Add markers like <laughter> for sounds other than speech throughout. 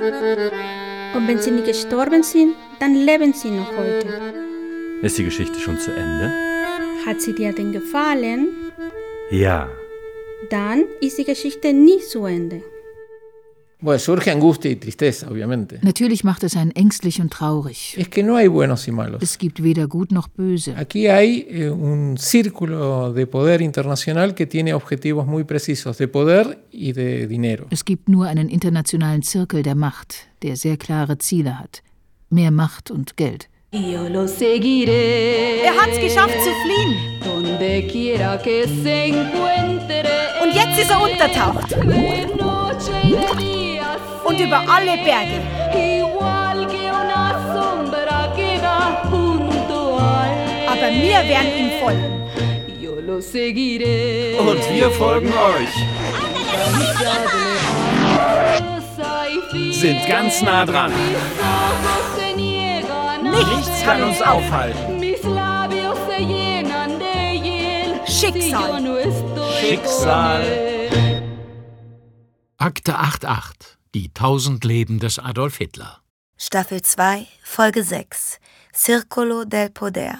Und wenn sie nicht gestorben sind, dann leben sie noch heute. Ist die Geschichte schon zu Ende? Hat sie dir denn gefallen? Ja. Dann ist die Geschichte nie zu Ende. Natürlich macht es einen ängstlich und traurig. Es que no hay buenos y malos. Es gibt weder gut noch böse. Eh. Es gibt nur einen internationalen Zirkel der Macht, der sehr klare Ziele hat. Mehr Macht und Geld. Er hat's geschafft zu fliehen. Und jetzt ist er untertaucht. Und über alle Berge. Aber wir werden ihm folgen. Und wir folgen euch. Sind ganz nah dran. Nichts kann uns aufhalten. Schicksal. Schicksal. Akte 88. Die tausend Leben des Adolf Hitler. Staffel 2, Folge 6. Circolo del Poder.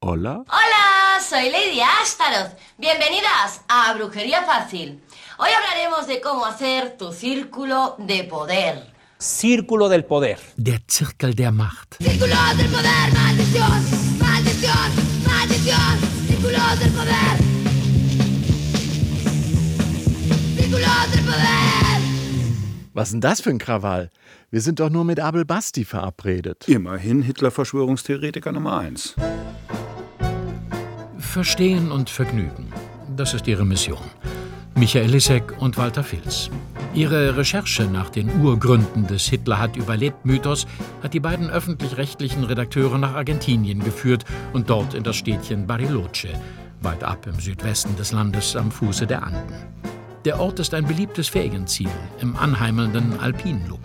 Hola. Hola, soy Lady Astaroth. Bienvenidas a Brujería Fácil. Hoy hablaremos de cómo hacer tu círculo de poder. Círculo del poder. Der Zirkel der Macht. Círculo del poder, maldición, maldición, maldición. Círculo del poder. Was ist denn das für ein Krawall? Wir sind doch nur mit Abel Basti verabredet. Immerhin Hitler-Verschwörungstheoretiker Nummer 1. Verstehen und Vergnügen. Das ist ihre Mission. Michael Lissek und Walter Filz. Ihre Recherche nach den Urgründen des Hitler hat überlebt Mythos hat die beiden öffentlich-rechtlichen Redakteure nach Argentinien geführt und dort in das Städtchen Bariloche, weit ab im Südwesten des Landes am Fuße der Anden. Der Ort ist ein beliebtes Ferienziel im anheimelnden Alpinlook.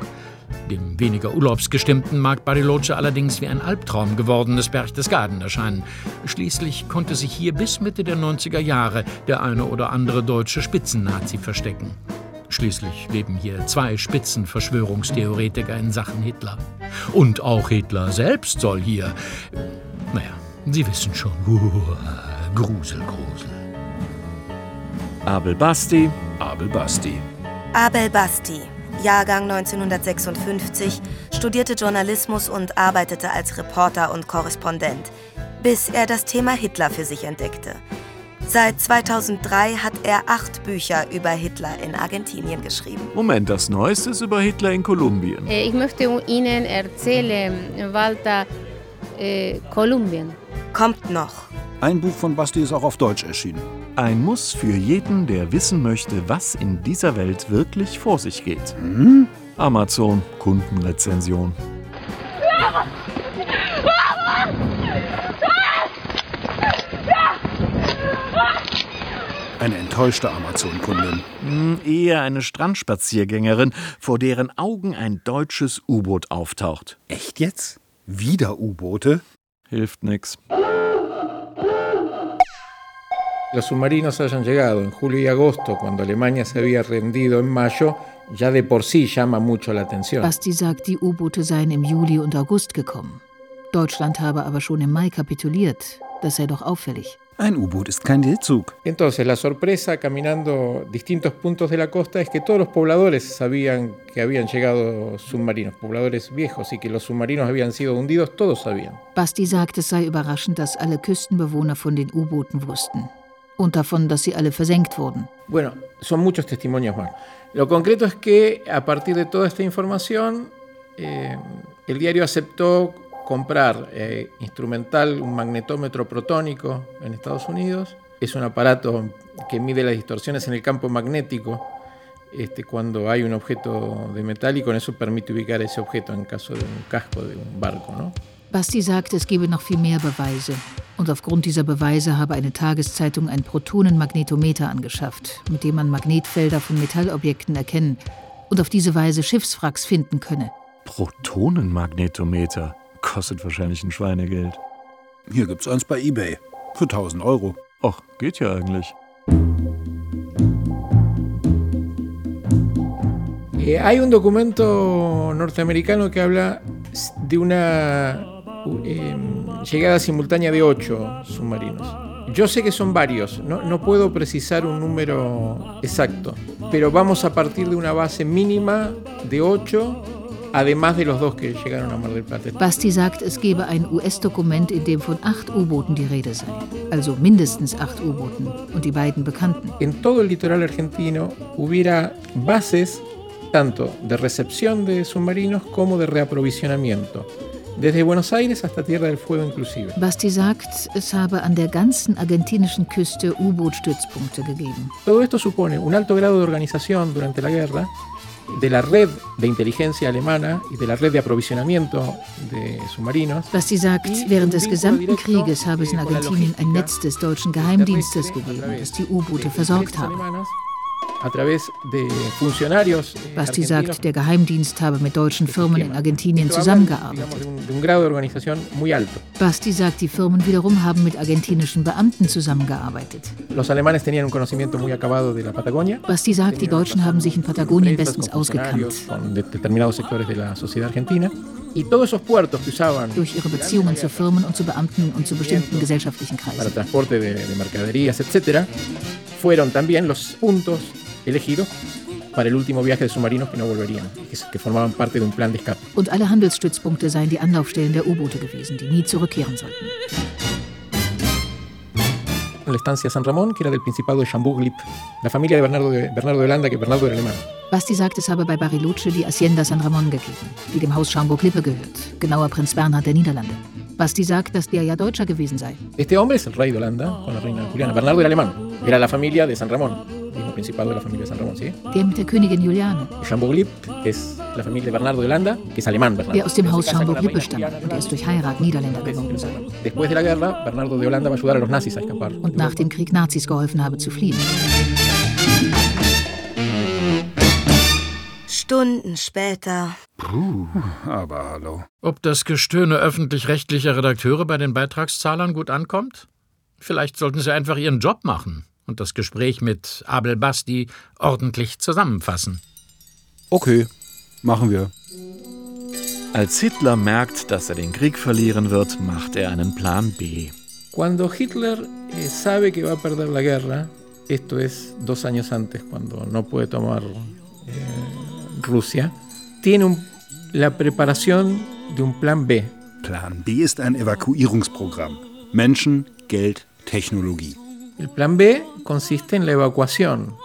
Dem weniger urlaubsgestimmten mag Bariloche allerdings wie ein Albtraum gewordenes Berchtesgaden erscheinen. Schließlich konnte sich hier bis Mitte der 90er Jahre der eine oder andere deutsche Spitzennazi verstecken. Schließlich leben hier zwei Spitzenverschwörungstheoretiker in Sachen Hitler. Und auch Hitler selbst soll hier. Naja, Sie wissen schon. <laughs> Uh, Grusel, Grusel. Abel Basti. Abel Basti. Abel Basti, Jahrgang 1956, studierte Journalismus und arbeitete als Reporter und Korrespondent, bis er das Thema Hitler für sich entdeckte. Seit 2003 hat er acht Bücher über Hitler in Argentinien geschrieben. Moment, das Neueste ist über Hitler in Kolumbien. Ich möchte Ihnen erzählen, Walter, äh, Kolumbien. Kommt noch. Ein Buch von Basti ist auch auf Deutsch erschienen. Ein Muss für jeden, der wissen möchte, was in dieser Welt wirklich vor sich geht. Hm? Amazon, Kundenrezension. Eine enttäuschte Amazon-Kundin. Hm, eher eine Strandspaziergängerin, vor deren Augen ein deutsches U-Boot auftaucht. Echt jetzt? Wieder U-Boote? Hilft nix. Los submarinos hayan llegado en julio y agosto, cuando Alemania se había rendido en mayo, ya de por sí llama mucho la atención. Basti sagt, die U-Boote seien im Juli und August gekommen. Deutschland habe aber schon im Mai kapituliert. Das sei doch auffällig. Ein U-Boot ist kein Seezug. Entonces, la sorpresa caminando distintos puntos de la costa es que todos los pobladores sabían que habían llegado submarinos, pobladores viejos, y que los submarinos habían sido hundidos, todos sabían. Basti sagt, es sei überraschend, dass alle Küstenbewohner von den U-Booten wussten. Und davon, dass sie alle versenkt wurden. Bueno, son muchos testimonios más. Lo concreto es que a partir de toda esta información, eh, el diario aceptó comprar eh, instrumental un magnetómetro protónico en Estados Unidos. Es un aparato que mide las distorsiones en el campo magnético este, cuando hay un objeto de metal y con eso permite ubicar ese objeto en caso de un casco de un barco. ¿no? Basti sagt, es gebe noch viel mehr Beweise. Und aufgrund dieser Beweise habe eine Tageszeitung ein Protonenmagnetometer angeschafft, mit dem man Magnetfelder von Metallobjekten erkennen und auf diese Weise Schiffswracks finden könne. Protonenmagnetometer. Kostet wahrscheinlich ein Schweinegeld. Hier gibt's eins bei eBay. Für 1000 Euro. Ach, geht ja eigentlich. Eh, hay un documento norteamericano que habla de una eh, llegada simultánea de ocho submarinos. Yo sé que son varios, no, no, puedo precisar un número exacto, pero vamos a partir de una base mínima de ocho, además de los dos que llegaron a Mar del Plata. Basti sagt, es gebe ein US-Dokument, in dem von acht U-Booten die Rede sei. Also mindestens acht U-Booten und die beiden bekannten. En todo el litoral argentino hubiera bases tanto de recepción de submarinos como de reaprovisionamiento. Desde Buenos Aires hasta Tierra del Fuego inclusive. Basti sagt, es habe an der ganzen argentinischen Küste U-Boot-Stützpunkte gegeben. Todo esto supone un alto grado de organización durante la guerra de la red de inteligencia alemana y de la red de aprovisionamiento de submarinos. Basti sagt, während des gesamten Krieges habe es in Argentinien ein Netz des deutschen Geheimdienstes gegeben, das die U-Boote versorgt habe. De funcionarios Basti sagt, der Geheimdienst habe mit deutschen Firmen in Argentinien zusammengearbeitet. Basti sagt, die Firmen wiederum haben mit argentinischen Beamten zusammengearbeitet. Basti sagt, die Deutschen haben sich in Patagonien bestens ausgekannt. Durch ihre Beziehungen zu Firmen und zu Beamten und zu bestimmten gesellschaftlichen para Kreisen. transporte de, de mercaderías, etcétera, fueron también los puntos elegidos para el último viaje de submarinos que no volverían, que, que formaban parte de un plan de escape. Und alle Handelsstützpunkte seien die Anlaufstellen der U-Boote gewesen, die nie zurückkehren sollten. La estancia San Ramón, que era del Principado de Chambourg-Lip, la familia de Bernardo de, Bernardo de Holanda, que Bernardo era alemán. Basti sagt, es habe bei Bariloche die Hacienda San Ramon gegeben, die dem Haus Schaumburg-Lippe gehört, genauer Prinz Bernhard der Niederlande. Basti sagt, dass der ja Deutscher gewesen sei. Este hombre es el rey de Holanda con la reina Juliana. Bernardo era alemán, era la familia de San Ramón, Principado de la familia San Ramón, ¿sí? Der mit der Königin Juliane, Chambourg-Lip es la familia de Bernardo de Holanda, que es alemán, Bernardo. der aus dem Haus stammt Juliana und erst durch Heirat Niederländer geworden sei. Después de la guerra, Bernardo de Holanda va a ayudar a los nazis a escapar. Und nach dem Krieg Nazis geholfen habe zu fliehen. Stunden später. Puh, aber hallo. Ob das Gestöhne öffentlich-rechtlicher Redakteure bei den Beitragszahlern gut ankommt? Vielleicht sollten sie einfach ihren Job machen und das Gespräch mit Abel Basti ordentlich zusammenfassen. Okay, machen wir. Als Hitler merkt, dass er den Krieg verlieren wird, macht er einen Plan B. Cuando Hitler eh, sabe que va a perder la guerra, esto es dos años antes, cuando no puede tomar eh, Rusia, tiene un- la preparación de un plan B. Plan B ist ein Evakuierungsprogramm. Menschen, Geld, Technologie. El plan B consiste en la evacuación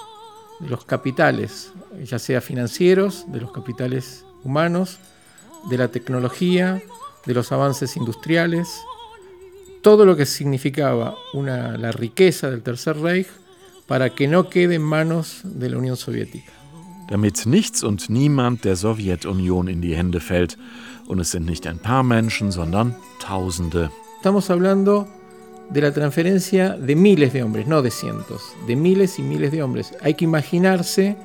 de los capitales, ya sea financieros, de los capitales humanos, de la tecnología, de los avances industriales, todo lo que significaba una, la riqueza del Tercer Reich para que no quede en manos de la Unión Soviética. Damit nichts und niemand der Sowjetunion in die Hände fällt. Und es sind nicht ein paar Menschen, sondern Tausende. Estamos hablando de la transferencia de miles de hombres, no de cientos, de miles y miles de hombres. Hay que imaginarse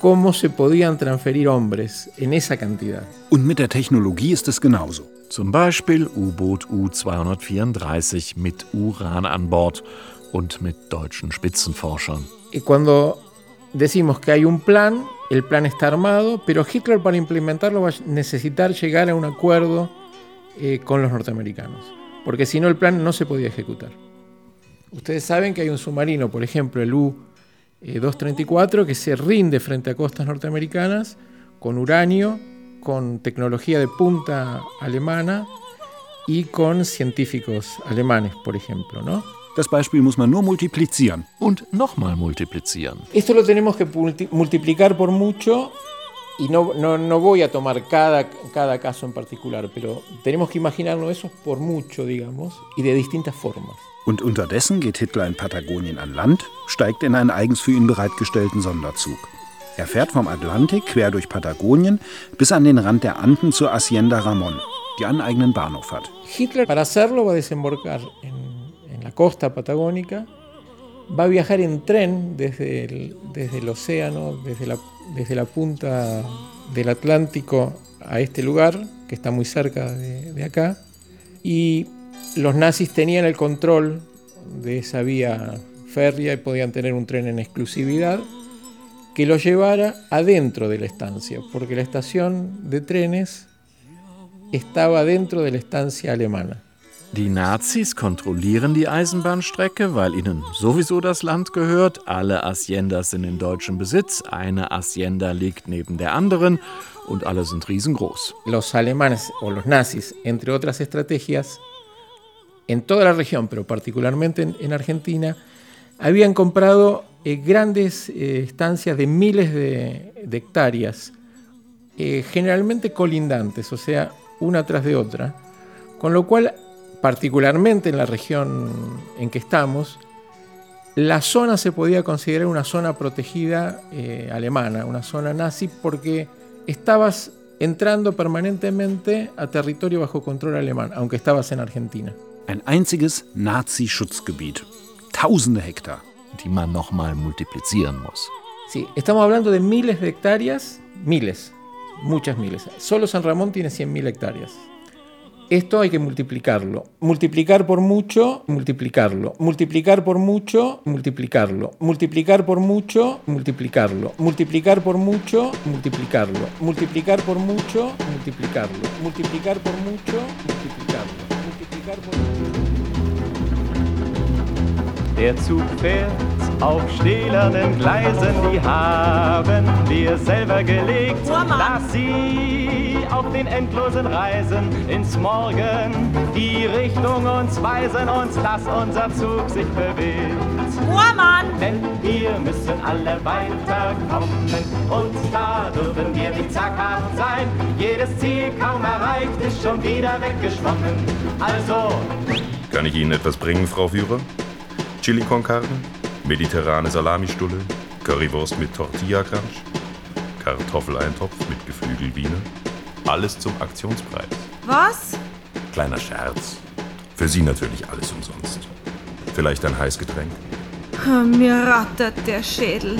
cómo se podían transferir hombres en esa cantidad. Und mit der Technologie ist es genauso. Zum Beispiel U-Boot U-234 mit Uran an Bord und mit deutschen Spitzenforschern. Y cuando decimos que hay un plan, el plan está armado, pero Hitler para implementarlo va a necesitar llegar a un acuerdo eh, con los norteamericanos, porque si no el plan no se podía ejecutar. Ustedes saben que hay un submarino, por ejemplo el U-234, que se rinde frente a costas norteamericanas con uranio, con tecnología de punta alemana y con científicos alemanes, por ejemplo, ¿no? Das Beispiel muss man nur multiplizieren. Und nochmal multiplizieren. Esto lo tenemos que multi- multiplicar por mucho y no, no, no voy a tomar cada, cada caso en particular, pero tenemos que imaginarnos eso por mucho, digamos, y de distintas formas. Und unterdessen geht Hitler in Patagonien an Land, steigt in einen eigens für ihn bereitgestellten Sonderzug. Er fährt vom Atlantik quer durch Patagonien bis an den Rand der Anden zur Hacienda Ramon, die einen eigenen Bahnhof hat. Hitler para hacerlo va a desembarcar en, la costa patagónica, va a viajar en tren desde el, desde el océano, desde la, desde la punta del Atlántico a este lugar, que está muy cerca de, de acá, y los nazis tenían el control de esa vía férrea y podían tener un tren en exclusividad, que lo llevara adentro de la estancia, porque la estación de trenes estaba dentro de la estancia alemana. Die Nazis kontrollieren die Eisenbahnstrecke, weil ihnen sowieso das Land gehört. Alle Haciendas sind in deutschem Besitz. Eine Hacienda liegt neben der anderen und alle sind riesengroß. Los alemanes o los nazis, entre otras estrategias, en toda la región, pero particularmente en, en Argentina, habían comprado eh, grandes eh, estancias de miles de, de hectáreas, eh, generalmente colindantes, o sea, una tras de otra, con lo cual, particularmente en la región en que estamos, la zona se podía considerar una zona protegida eh, alemana, una zona nazi, porque estabas entrando permanentemente a territorio bajo control alemán, aunque estabas en Argentina. Ein einziges Nazi-Schutzgebiet. Tausende Hektar. Die man nochmal multiplizieren muss. Sí, estamos hablando de miles de hectáreas, miles, muchas miles. Solo San Ramón tiene 100.000 hectáreas. Esto hay que multiplicarlo. Multiplicar por mucho, multiplicarlo. Multiplicar por mucho, multiplicarlo. Multiplicar por mucho, multiplicarlo. Multiplicar por mucho, multiplicarlo. Multiplicar por mucho, multiplicarlo. Multiplicar por mucho, multiplicarlo. Multiplicar por mucho. Auf stählernen Gleisen, die haben wir selber gelegt. Lass sie auf den endlosen Reisen ins Morgen die Richtung uns weisen und lass unser Zug sich bewegen. Ohrmann! Denn wir müssen alle weiterkommen und da dürfen wir nicht zaghaft sein. Jedes Ziel kaum erreicht ist schon wieder weggeschwommen. Also Kann ich Ihnen etwas bringen, Frau Führer? Chili con Carne, mediterrane Salamistulle, Currywurst mit Tortilla-Crunch, Kartoffeleintopf mit Geflügel Wiener. Alles zum Aktionspreis. Was? Kleiner Scherz. Für Sie natürlich alles umsonst. Vielleicht ein Heißgetränk? Mir rattert der Schädel.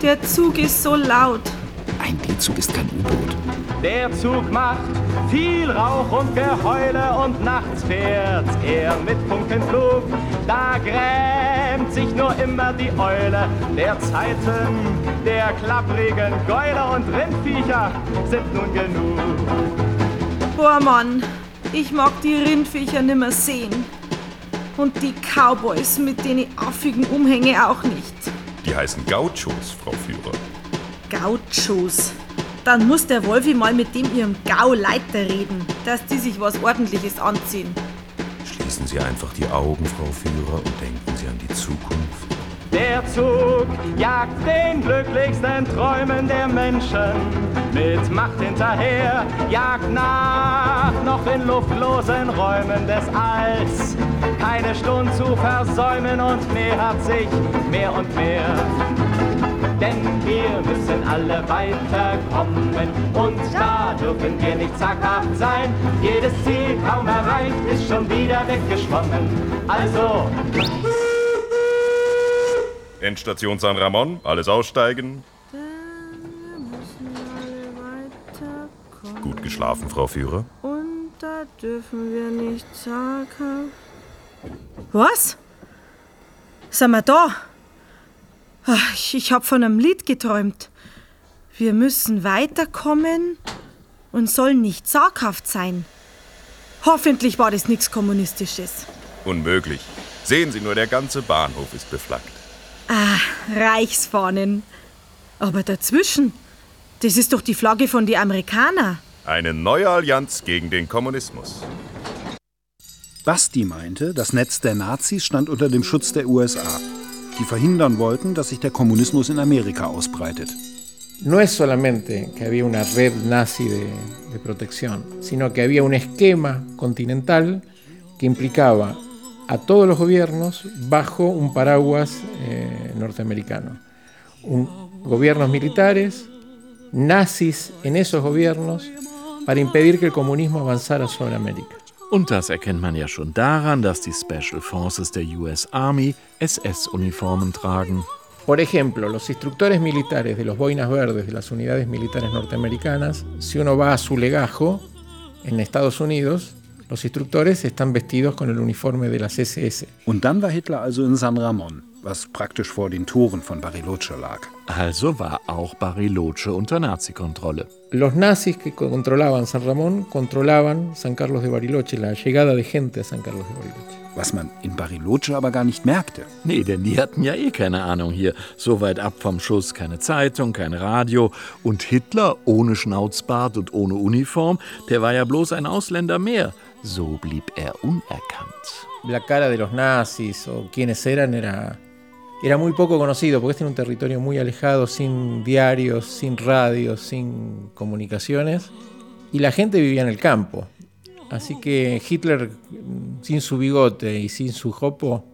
Der Zug ist so laut. Ein D-Zug ist kein U-Boot. Der Zug macht viel Rauch und Geheule und nachts fährt er mit Funkenflug. Da grämt sich nur immer die Eule der Zeiten, der klapprigen Gäule und Rindviecher sind nun genug. Boah, Mann, ich mag die Rindviecher nimmer sehen. Und die Cowboys mit den affigen Umhänge auch nicht. Die heißen Gauchos, Frau Führer. Gauchos. Dann muss der Wolfi mal mit dem ihrem Gauleiter reden, dass die sich was Ordentliches anziehen. Schließen Sie einfach die Augen, Frau Führer, und denken Sie an die Zukunft. Der Zug jagt den glücklichsten Träumen der Menschen mit Macht hinterher, jagt nach noch in luftlosen Räumen des Alls. Keine Stunde zu versäumen und nähert sich mehr und mehr. Wir müssen alle weiterkommen und da dürfen wir nicht zaghaft sein. Jedes Ziel kaum erreicht ist schon wieder weggeschwommen. Also Endstation San Ramon, alles aussteigen. Gut geschlafen, Frau Führer? Und da dürfen wir nicht zaghaft. Was? Sind wir da? Ach, Ich, ich hab von einem Lied geträumt. Wir müssen weiterkommen und sollen nicht zaghaft sein. Hoffentlich war das nichts Kommunistisches. Unmöglich. Sehen Sie nur, der ganze Bahnhof ist beflaggt. Ah, Reichsfahnen. Aber dazwischen, das ist doch die Flagge von den Amerikanern. Eine neue Allianz gegen den Kommunismus. Basti meinte, das Netz der Nazis stand unter dem Schutz der USA, die verhindern wollten, dass sich der Kommunismus in Amerika ausbreitet. no es solamente que había una red nazi de, protección, sino que había un esquema continental que implicaba a todos los gobiernos bajo un paraguas eh, norteamericano. Gobiernos militares, nazis en esos gobiernos, para impedir que el comunismo avanzara sobre América. Und das erkennt man ja schon daran, dass die Special Forces der US Army SS-Uniformen tragen. Por ejemplo, los instructores militares de los boinas verdes de las unidades militares norteamericanas, si uno va a su legajo en Estados Unidos, Los instructores están vestidos con el uniforme de las SS. Und dann war Hitler also in San Ramon, was praktisch vor den Toren von Bariloche lag. Also war auch Bariloche unter Nazi-Kontrolle. Los nazis que controlaban San Ramón controlaban San Carlos de Bariloche, la llegada de gente a San Carlos de Bariloche. Was man in Bariloche aber gar nicht merkte. Nee, denn die hatten ja eh keine Ahnung hier. So weit ab vom Schuss keine Zeitung, kein Radio. Und Hitler ohne Schnauzbart und ohne Uniform, der war ja bloß ein Ausländer mehr. So blieb er unerkannt. La cara de los nazis o quienes eran era, era muy poco conocido porque este era un territorio muy alejado, sin diarios, sin radios, sin comunicaciones. Y la gente vivía en el campo. Así que Hitler, sin su bigote y sin su jopo,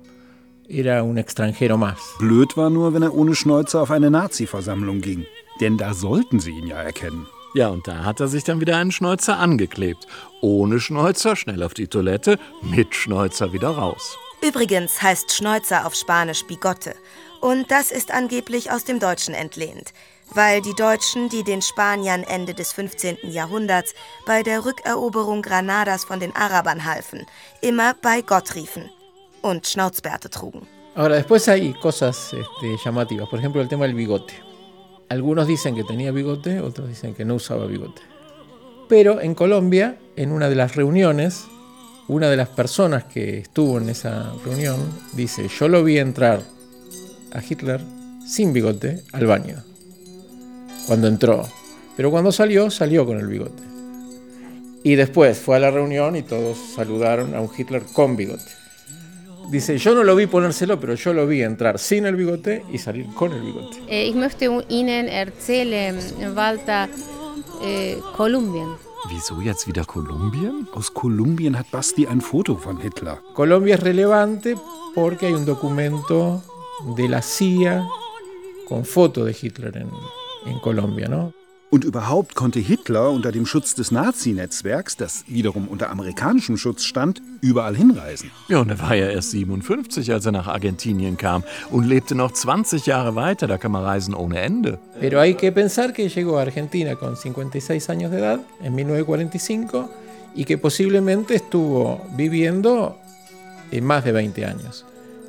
era un extranjero más. Blöd war nur, wenn er ohne Schnäuzer auf eine Nazi-Versammlung ging. Denn da sollten sie ihn ja erkennen. Ja, und da hat er sich dann wieder einen Schnäuzer angeklebt. Ohne Schnäuzer schnell auf die Toilette, mit Schnäuzer wieder raus. Übrigens heißt Schnäuzer auf Spanisch Bigotte. Und das ist angeblich aus dem Deutschen entlehnt weil die Deutschen, die den Spaniern Ende des 15. Jahrhunderts bei der Rückeroberung Granadas von den Arabern halfen, immer bei Gott riefen und Schnauzbärte trugen. Ahora, después hay cosas este, llamativas, por ejemplo el tema del bigote. Algunos dicen que tenía bigote, otros dicen que no usaba bigote. Pero en Colombia, en una de las reuniones, una de las personas que estuvo en esa reunión dice, yo lo vi entrar a Hitler sin bigote al baño cuando entró. Pero cuando salió, salió con el bigote. Y después fue a la reunión y todos saludaron a un Hitler con bigote. Dice, yo no lo vi ponérselo, pero yo lo vi entrar sin el bigote y salir con el bigote. Eh, ich möchte Ihnen erzählen, Walter, äh, Kolumbien. Wieso jetzt wieder Kolumbien? Aus Kolumbien hat Basti ein Foto von Hitler. Colombia es relevante porque hay un documento de la CIA con foto de Hitler en, Colombia. No? Und überhaupt konnte Hitler unter dem Schutz des Nazi-Netzwerks, das wiederum unter amerikanischem Schutz stand, überall hinreisen. Ja, und er war ja erst 57, als er nach Argentinien kam und lebte noch 20 Jahre weiter. Da kann man reisen ohne Ende. Pero hay que pensar que llegó a Argentina con 56 años de edad, en 1945, y que posiblemente estuvo viviendo en más de 20 años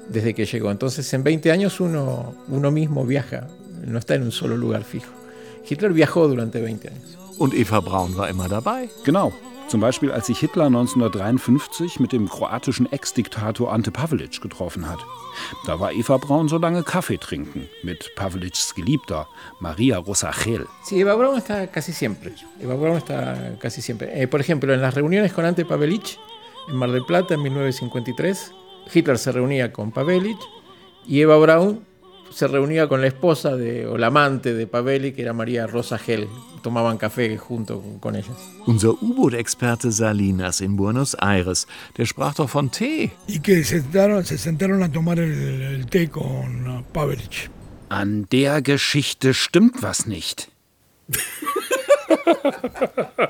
desde que llegó. Entonces, en 20 años uno, uno mismo viaja no está en un solo lugar fijo. Hitler viajó durante 20 años. Und Eva Braun war immer dabei. Genau. Zum Beispiel, als sich Hitler 1953 mit dem kroatischen Ex-Diktator Ante Pavelic getroffen hat. Da war Eva Braun so lange Kaffee trinken mit Pavelics Geliebter, Maria Rosachel. Sí, Eva Braun está casi siempre. Eva Braun está casi siempre. Eh, por ejemplo, en las reuniones con Ante Pavelic, en Mar del Plata, en 1953, Hitler se reunía con Pavelic y Eva Braun se reunía con la esposa de, o la amante de Pavelli, que era María Rosa Gel. Tomaban café junto con ellas. Unser U-Boot-Experte Salinas in Buenos Aires, der sprach doch von Tee. Y que se sentaron, se sentaron a tomar el, el té con Pavelic. An der Geschichte stimmt was nicht.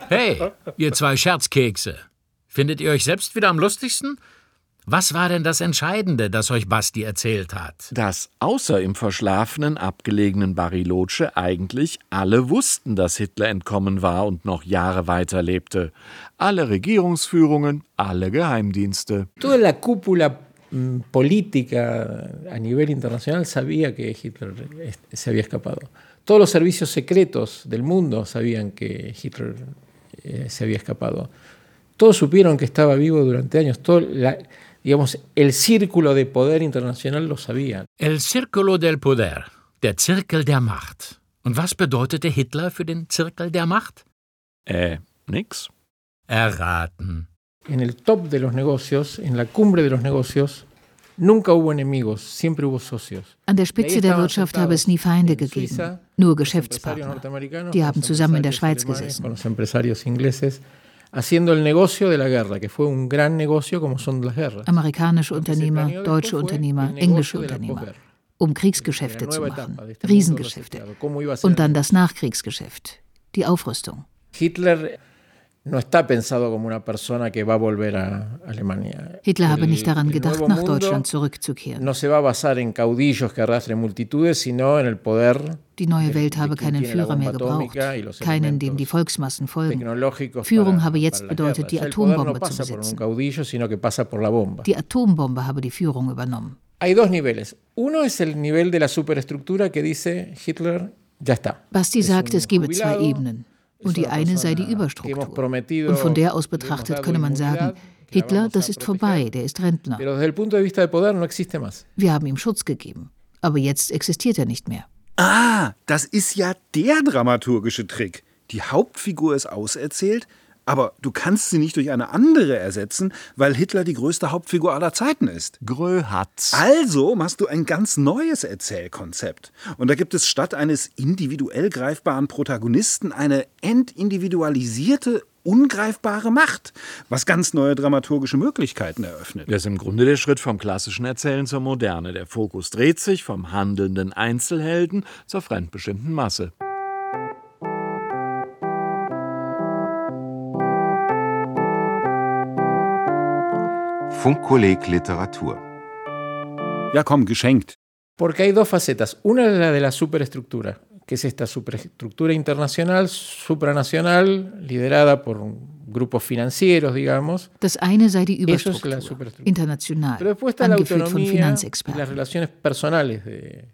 hey, ihr zwei Scherzkekse. Findet ihr euch selbst wieder am lustigsten? Was war denn das Entscheidende, das euch Basti erzählt hat? Dass außer im verschlafenen, abgelegenen Bariloche eigentlich alle wussten, dass Hitler entkommen war und noch Jahre weiterlebte. Alle Regierungsführungen, alle Geheimdienste. Toda la cúpula mm, política a nivel internacional sabía que Hitler se había escapado. Todos los servicios secretos del mundo sabían que Hitler eh, se había escapado. Todos supieron que estaba vivo durante años. Todo la, digamos, el círculo de poder internacional lo sabía. El círculo del poder, der Zirkel der Macht. Und was bedeutete Hitler für den Zirkel der Macht? Äh, nix. Erraten. En el top de los negocios, en la cumbre de los negocios, nunca hubo enemigos, siempre hubo socios. An der Spitze der Wirtschaft habe es nie Feinde gegeben, nur Geschäftspartner. Die haben zusammen in der Schweiz gesessen. Con los empresarios ingleses haciendo el negocio de la guerra, que fue un gran negocio como son las guerras. Amerikanische Unternehmer, deutsche Unternehmer, englische Unternehmer, um Kriegsgeschäfte zu machen, Riesengeschäfte. Und dann das Nachkriegsgeschäft, die Aufrüstung. Hitler no está pensado como una persona que va a volver a Alemania. Hitler habe nicht daran gedacht, nach Deutschland zurückzukehren. No se va a basar en caudillos que arrastren multitudes, sino en el poder Die neue Welt habe keinen Führer mehr gebraucht, keinen, dem die Volksmassen folgen. Führung habe jetzt bedeutet, die Atombombe zu besitzen. Die Atombombe habe die Führung übernommen. Hay dos niveles. Uno es el nivel de la superestructura que dice Hitler, ya está. Basti sagt, es gebe zwei Ebenen. Und die eine sei die Überstruktur. prometido Und von der aus betrachtet könne man sagen, Hitler, das ist vorbei, der ist Rentner. Wir haben ihm Schutz gegeben. Aber jetzt existiert er nicht mehr. Ah, das ist ja der dramaturgische Trick. Die Hauptfigur ist auserzählt, aber du kannst sie nicht durch eine andere ersetzen, weil Hitler die größte Hauptfigur aller Zeiten ist. Grö hat's. Also machst du ein ganz neues Erzählkonzept. Und da gibt es statt eines individuell greifbaren Protagonisten eine entindividualisierte, ungreifbare Macht, was ganz neue dramaturgische Möglichkeiten eröffnet. Das ist im Grunde der Schritt vom klassischen Erzählen zur Moderne. Der Fokus dreht sich vom handelnden Einzelhelden zur fremdbestimmten Masse. Funkkolleg Literatur. Ja, komm, geschenkt. Porque hay dos facetas. Una es la de la superestructura, que es esta superestructura internacional, supranacional, liderada por grupos financieros, digamos. Das eine sei die Eso es la international, Pero después está la autonomía y las relaciones personales de,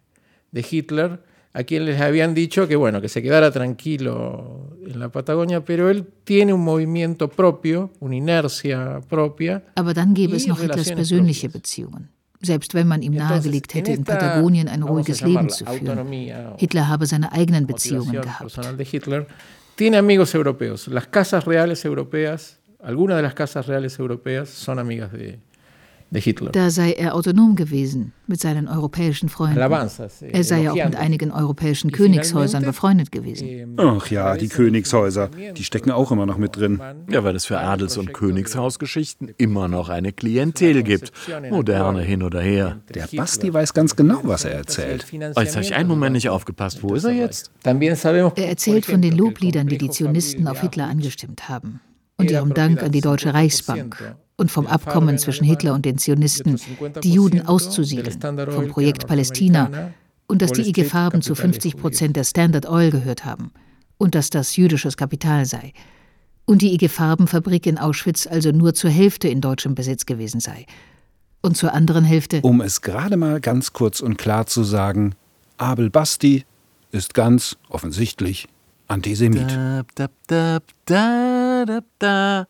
de Hitler, a quien les habían dicho que bueno, que se quedara tranquilo en la Patagonia, pero él tiene un movimiento propio, una inercia propia. Aber dann gäbe es noch Hitlers persönliche Beziehungen. Selbst wenn man ihm nahegelegt hätte, in Patagonien ein ruhiges Leben zu führen. Hitler habe seine eigenen Beziehungen gehabt. Hitler, tiene amigos europeos. Las casas reales europeas, algunas de las casas reales europeas son amigas de, de Hitler. Da sei er autonom gewesen mit seinen europäischen Freunden. Er sei auch mit einigen europäischen Königshäusern befreundet gewesen. Ach ja, die Königshäuser, die stecken auch immer noch mit drin. Ja, weil es für Adels- und Königshausgeschichten immer noch eine Klientel gibt. Moderne hin oder her. Der Basti weiß ganz genau, was er erzählt. Oh, jetzt habe ich einen Moment nicht aufgepasst. Wo ist er jetzt? Er erzählt von den Lobliedern, die die Zionisten auf Hitler angestimmt haben und ihrem Dank an die Deutsche Reichsbank und vom Abkommen zwischen Hitler und den Zionisten, die Juden auszusiedeln, vom Projekt Palästina und dass die IG Farben zu 50 Prozent der Standard Oil gehört haben und dass das jüdisches Kapital sei. Und die IG Farbenfabrik in Auschwitz also nur zur Hälfte in deutschem Besitz gewesen sei. Und zur anderen Hälfte Um es gerade mal ganz kurz und klar zu sagen, Abel Basti ist ganz offensichtlich Antisemit. Da, da, da, da, da, da.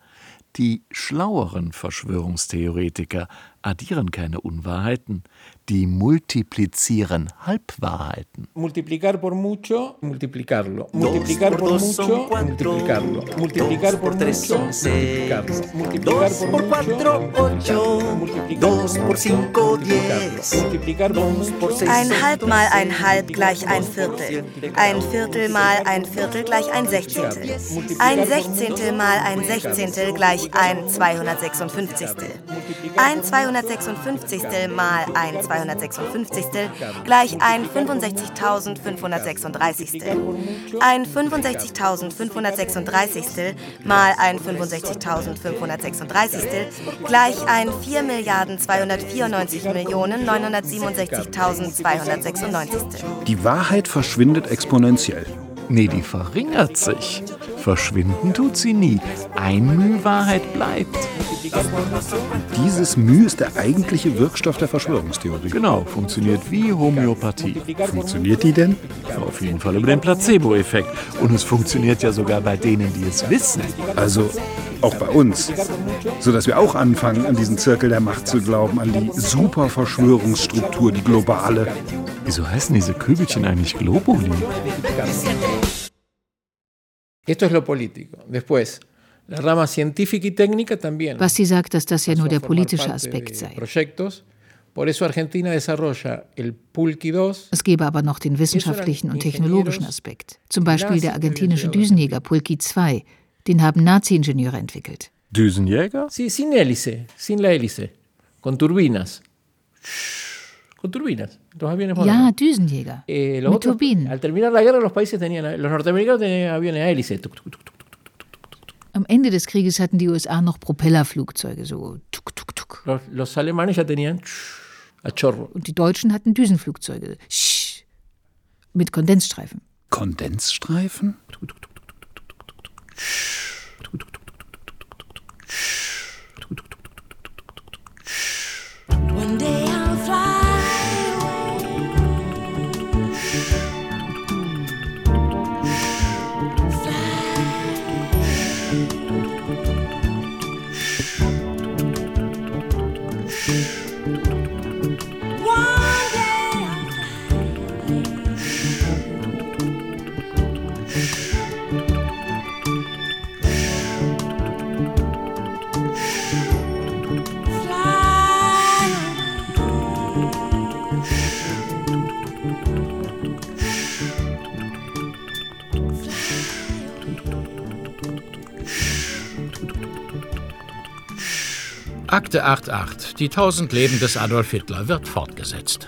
Die schlaueren Verschwörungstheoretiker addieren keine Unwahrheiten, die multiplizieren Halbwahrheiten. Multiplicar por mucho, multiplicarlo. Multiplicar por mucho, multiplicarlo. Multiplicar por mucho, multiplicarlo. Multiplicar por cuatro, ocho. Dos por cinco, diez. Multiplicar por mucho. Ein Halb mal ein Halb gleich ein Viertel. Ein Viertel mal ein Viertel gleich ein Sechzehntel. Ein Sechzehntel mal ein Sechzehntel gleich ein 256. Ein 256. mal ein 256. gleich ein 65.536. Ein 65.536. mal ein 65.536. gleich ein 4 Milliarden 294 Millionen 967.296. Die Wahrheit verschwindet exponentiell. Nee, die verringert sich. Verschwinden tut sie nie. Ein Mühe Wahrheit bleibt. Dieses Mühe ist der eigentliche Wirkstoff der Verschwörungstheorie. Genau, funktioniert wie Homöopathie. Funktioniert die denn? Auf jeden Fall über den Placebo-Effekt. Und es funktioniert ja sogar bei denen, die es wissen. Also auch bei uns. Sodass wir auch anfangen, an diesen Zirkel der Macht zu glauben, an die Superverschwörungsstruktur, die globale. Wieso heißen diese Kügelchen eigentlich Globuli? Esto es lo político. Después, la rama científica y técnica también. Basti sagt, dass das ja nur der politische Aspekt sei. Proyectos. Por eso Argentina desarrolla el Pulqui 2. Es gebe aber noch den wissenschaftlichen und technologischen Aspekt. Zum Beispiel der argentinische Düsenjäger Pulki II. Den haben Nazi-Ingenieure entwickelt. Düsenjäger? Sí, sin hélice, sin la hélice, con turbinas. Shhh, con turbinas, los aviones modernos. Ya, Düsenjäger. Eh, los Mit otros, Turbinen. Al terminar la guerra, los países tenían, los norteamericanos tenían aviones a hélice. Tuc, tuc, tuc, Am Ende des Krieges hatten die USA noch Propellerflugzeuge, so tuk, tuk, tuk. Los, los alemanes ya tenían a chorro. Und die Deutschen hatten Düsenflugzeuge, shh, mit Kondensstreifen. Kondensstreifen? Tuk, Akte 88, die 1000 Leben des Adolf Hitler, wird fortgesetzt.